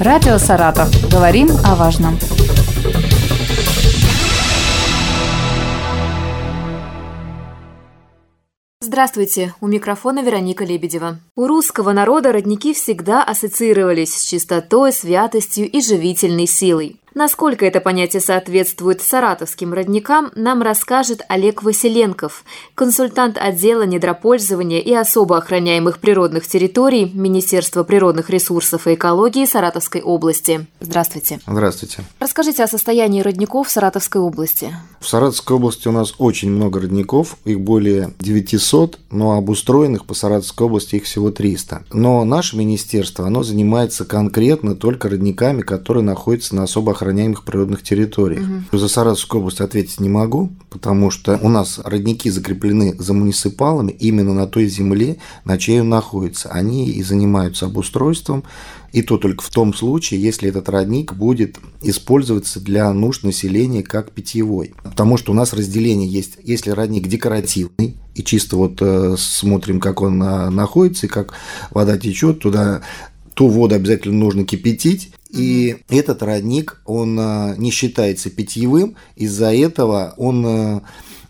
Радио «Саратов». Говорим о важном. Здравствуйте, у микрофона Вероника Лебедева. У русского народа родники всегда ассоциировались с чистотой, святостью и живительной силой. Насколько это понятие соответствует саратовским родникам, нам расскажет Олег Василенков, консультант отдела недропользования и особо охраняемых природных территорий Министерства природных ресурсов и экологии Саратовской области. Здравствуйте. Здравствуйте. Расскажите о состоянии родников в Саратовской области. В Саратовской области у нас очень много родников, их более 900, но обустроенных по Саратовской области их всего 300. Но наше министерство, оно занимается конкретно только родниками, которые находятся на особо охраняемых охраняемых природных территориях. Угу. За Саратовскую область ответить не могу, потому что у нас родники закреплены за муниципалами именно на той земле, на чьей он находится. Они и занимаются обустройством, и то только в том случае, если этот родник будет использоваться для нужд населения как питьевой. Потому что у нас разделение есть, если родник декоративный, и чисто вот э, смотрим, как он э, находится и как вода течет, туда ту воду обязательно нужно кипятить, и mm-hmm. этот родник, он а, не считается питьевым, из-за этого он а,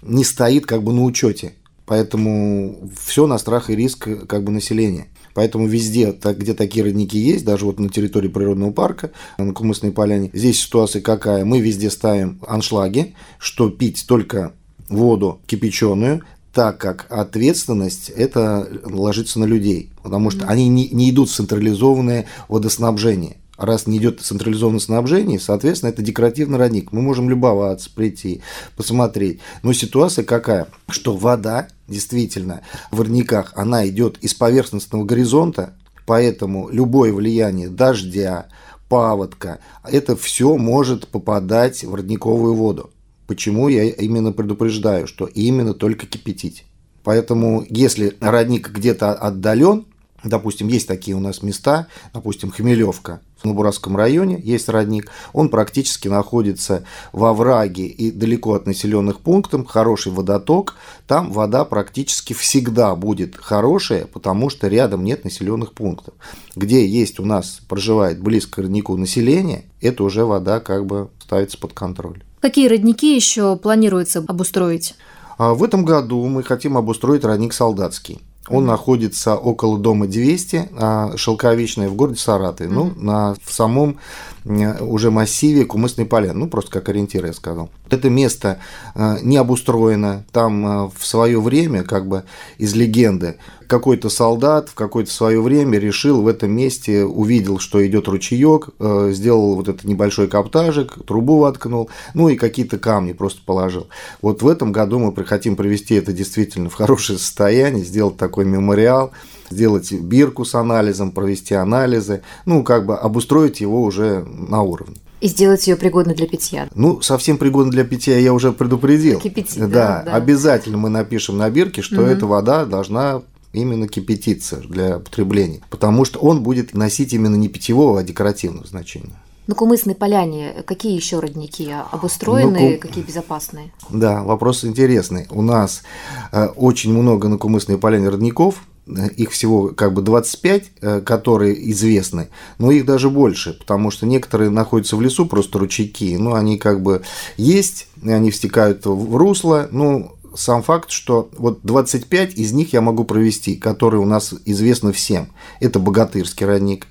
не стоит как бы на учете. Поэтому все на страх и риск как бы населения. Поэтому везде, где такие родники есть, даже вот на территории природного парка, на Кумысной поляне, здесь ситуация какая? Мы везде ставим аншлаги, что пить только воду кипяченую, так как ответственность это ложится на людей, потому что они не, не идут в централизованное водоснабжение раз не идет централизованное снабжение, соответственно, это декоративный родник. Мы можем любоваться, прийти, посмотреть. Но ситуация какая? Что вода действительно в родниках, она идет из поверхностного горизонта, поэтому любое влияние дождя, паводка, это все может попадать в родниковую воду. Почему я именно предупреждаю, что именно только кипятить. Поэтому, если родник где-то отдален, допустим, есть такие у нас места, допустим, Хмелевка, в Набуратском районе есть родник, он практически находится во враге и далеко от населенных пунктов, хороший водоток, там вода практически всегда будет хорошая, потому что рядом нет населенных пунктов. Где есть у нас, проживает близко к роднику население, это уже вода как бы ставится под контроль. Какие родники еще планируется обустроить? А в этом году мы хотим обустроить родник Солдатский. Он находится около дома 200, а, Шелковичная, в городе Саратове, ну, на, в самом уже массиве Кумысной поляны, ну, просто как ориентир я сказал. Это место а, не обустроено, там а, в свое время, как бы из легенды, какой-то солдат в какое-то свое время решил в этом месте, увидел, что идет ручеек, э, сделал вот этот небольшой каптажик, трубу воткнул, ну и какие-то камни просто положил. Вот в этом году мы хотим привести это действительно в хорошее состояние, сделать такой мемориал, сделать бирку с анализом, провести анализы, ну, как бы обустроить его уже на уровне. И сделать ее пригодной для питья. Ну, совсем пригодной для питья я уже предупредил. Кипятить, да, да, да. Обязательно мы напишем на бирке, что угу. эта вода должна именно кипятиться для потребления, потому что он будет носить именно не питьевого, а декоративного значения. На Кумысной поляне какие еще родники обустроены, ну, какие безопасные? Да, вопрос интересный. У нас э, очень много на Кумысной поляне родников, э, их всего как бы 25, э, которые известны, но их даже больше, потому что некоторые находятся в лесу, просто ручейки, ну, они как бы есть, они встекают в русло, ну, сам факт, что вот 25 из них я могу провести, которые у нас известны всем. Это Богатырский родник,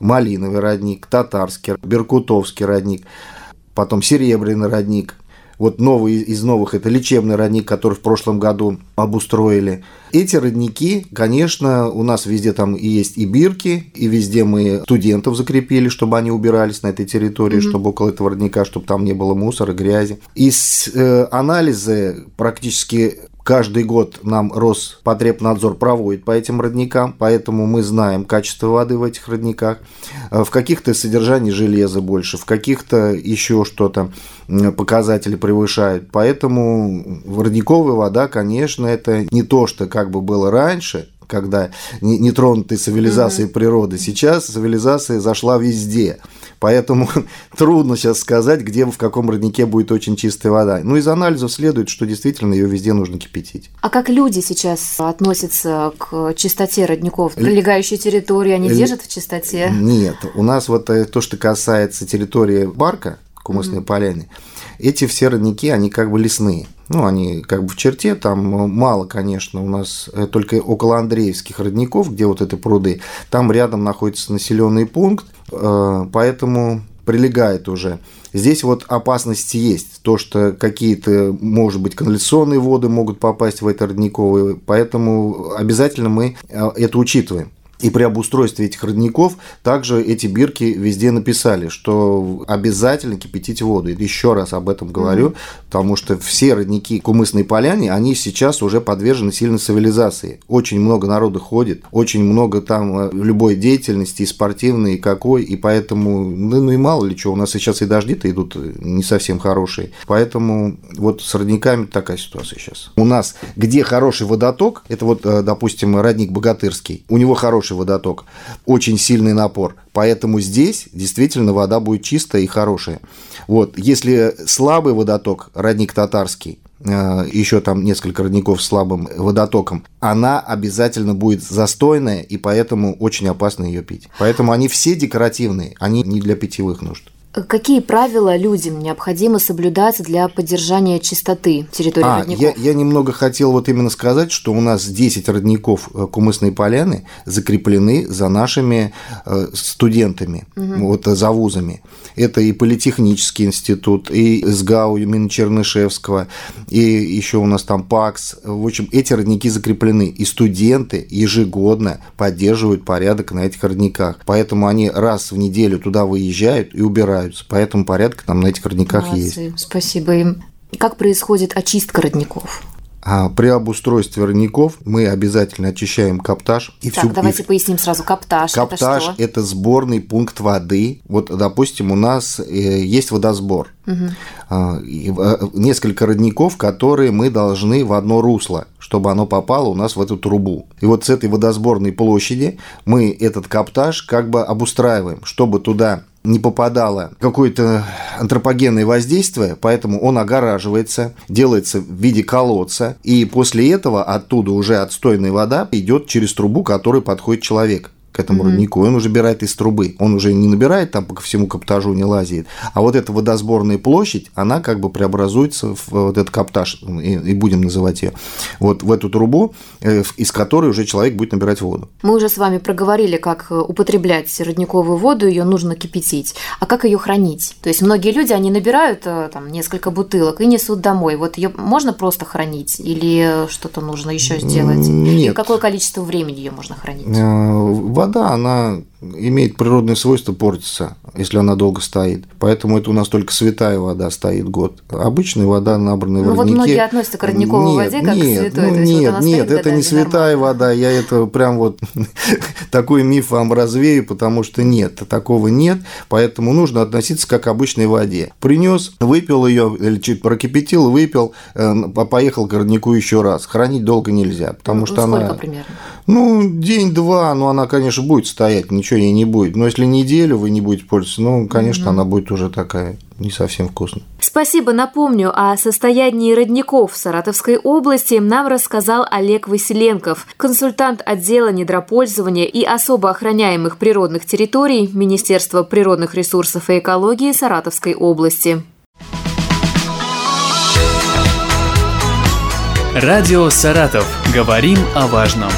Малиновый родник, Татарский, Беркутовский родник, потом Серебряный родник – вот новый из новых – это лечебный родник, который в прошлом году обустроили. Эти родники, конечно, у нас везде там и есть и бирки, и везде мы студентов закрепили, чтобы они убирались на этой территории, mm-hmm. чтобы около этого родника, чтобы там не было мусора, грязи. Из э, анализы практически Каждый год нам Роспотребнадзор проводит по этим родникам, поэтому мы знаем качество воды в этих родниках. Э, в каких-то содержании железа больше, в каких-то еще что-то показатели превышают. Поэтому родниковая вода, конечно, это не то, что как бы было раньше, когда нетронутой цивилизацией mm-hmm. природы. Сейчас цивилизация зашла везде. Поэтому трудно сейчас сказать, где в каком роднике будет очень чистая вода. Ну, из анализов следует, что действительно ее везде нужно кипятить. А как люди сейчас относятся к чистоте родников? Прилегающие территории, они держат в чистоте? Нет. У нас вот э, то, что касается территории Барка, Кумысной mm-hmm. поляны, эти все родники, они как бы лесные. Ну, они как бы в черте, там мало, конечно, у нас э, только около Андреевских родников, где вот эти пруды, там рядом находится населенный пункт, э, поэтому прилегает уже. Здесь вот опасности есть. То, что какие-то, может быть, канализационные воды могут попасть в это родниковые, поэтому обязательно мы э, это учитываем. И при обустройстве этих родников также эти бирки везде написали, что обязательно кипятить воду. И еще раз об этом говорю, mm-hmm. потому что все родники Кумысной поляне, они сейчас уже подвержены сильной цивилизации. Очень много народу ходит, очень много там э, любой деятельности, и спортивной, и какой, и поэтому, ну, ну и мало ли что, у нас сейчас и дожди-то идут не совсем хорошие. Поэтому вот с родниками такая ситуация сейчас. У нас где хороший водоток, это вот, э, допустим, родник Богатырский, у него хороший хороший водоток, очень сильный напор. Поэтому здесь действительно вода будет чистая и хорошая. Вот. Если слабый водоток, родник татарский, э, еще там несколько родников с слабым водотоком, она обязательно будет застойная, и поэтому очень опасно ее пить. Поэтому они все декоративные, они не для питьевых нужд. Какие правила людям необходимо соблюдать для поддержания чистоты территории а, родников? Я, я немного хотел вот именно сказать, что у нас 10 родников э, Кумысной поляны закреплены за нашими э, студентами, угу. вот за вузами. Это и Политехнический институт, и СГАУ имени Чернышевского, и еще у нас там ПАКС. В общем, эти родники закреплены, и студенты ежегодно поддерживают порядок на этих родниках. Поэтому они раз в неделю туда выезжают и убирают разбираются. Поэтому порядок там на этих родниках Молодцы. есть. Спасибо им. Как происходит очистка родников? А при обустройстве родников мы обязательно очищаем каптаж. И так, всю, давайте и... поясним сразу. Каптаж, каптаж это, что? это сборный пункт воды. Вот, допустим, у нас э, есть водосбор. Угу. Несколько родников, которые мы должны в одно русло, чтобы оно попало у нас в эту трубу. И вот с этой водосборной площади мы этот каптаж как бы обустраиваем, чтобы туда не попадало какое-то антропогенное воздействие, поэтому он огораживается, делается в виде колодца, и после этого оттуда уже отстойная вода идет через трубу, которой подходит человек к этому mm-hmm. роднику, он уже набирает из трубы. Он уже не набирает там по всему каптажу, не лазит. А вот эта водосборная площадь, она как бы преобразуется в вот этот каптаж, и, и будем называть ее, вот в эту трубу, э, из которой уже человек будет набирать воду. Мы уже с вами проговорили, как э, употреблять родниковую воду, ее нужно кипятить. А как ее хранить? То есть многие люди, они набирают э, там несколько бутылок и несут домой. Вот ее можно просто хранить или что-то нужно еще сделать? Нет. И какое количество времени ее можно хранить? Вода, она имеет природное свойство портиться, если она долго стоит. Поэтому это у нас только святая вода стоит год. Обычная вода, набранная ну, в роднике... вот многие относятся к родниковой нет, воде как нет, к святой. Ну, нет, вот нет, это не святая вода. Я это прям вот такой миф вам развею, потому что нет, такого нет. Поэтому нужно относиться как к обычной воде. Принес, выпил ее, или чуть прокипятил, выпил, э, поехал к роднику еще раз. Хранить долго нельзя, потому ну, что сколько она... примерно? Ну, день-два, но она, конечно, будет стоять, ничего ей не будет. Но если неделю вы не будете пользоваться, ну, конечно, mm-hmm. она будет уже такая не совсем вкусная. Спасибо. Напомню, о состоянии родников в Саратовской области нам рассказал Олег Василенков, консультант отдела недропользования и особо охраняемых природных территорий Министерства природных ресурсов и экологии Саратовской области. Радио «Саратов». Говорим о важном.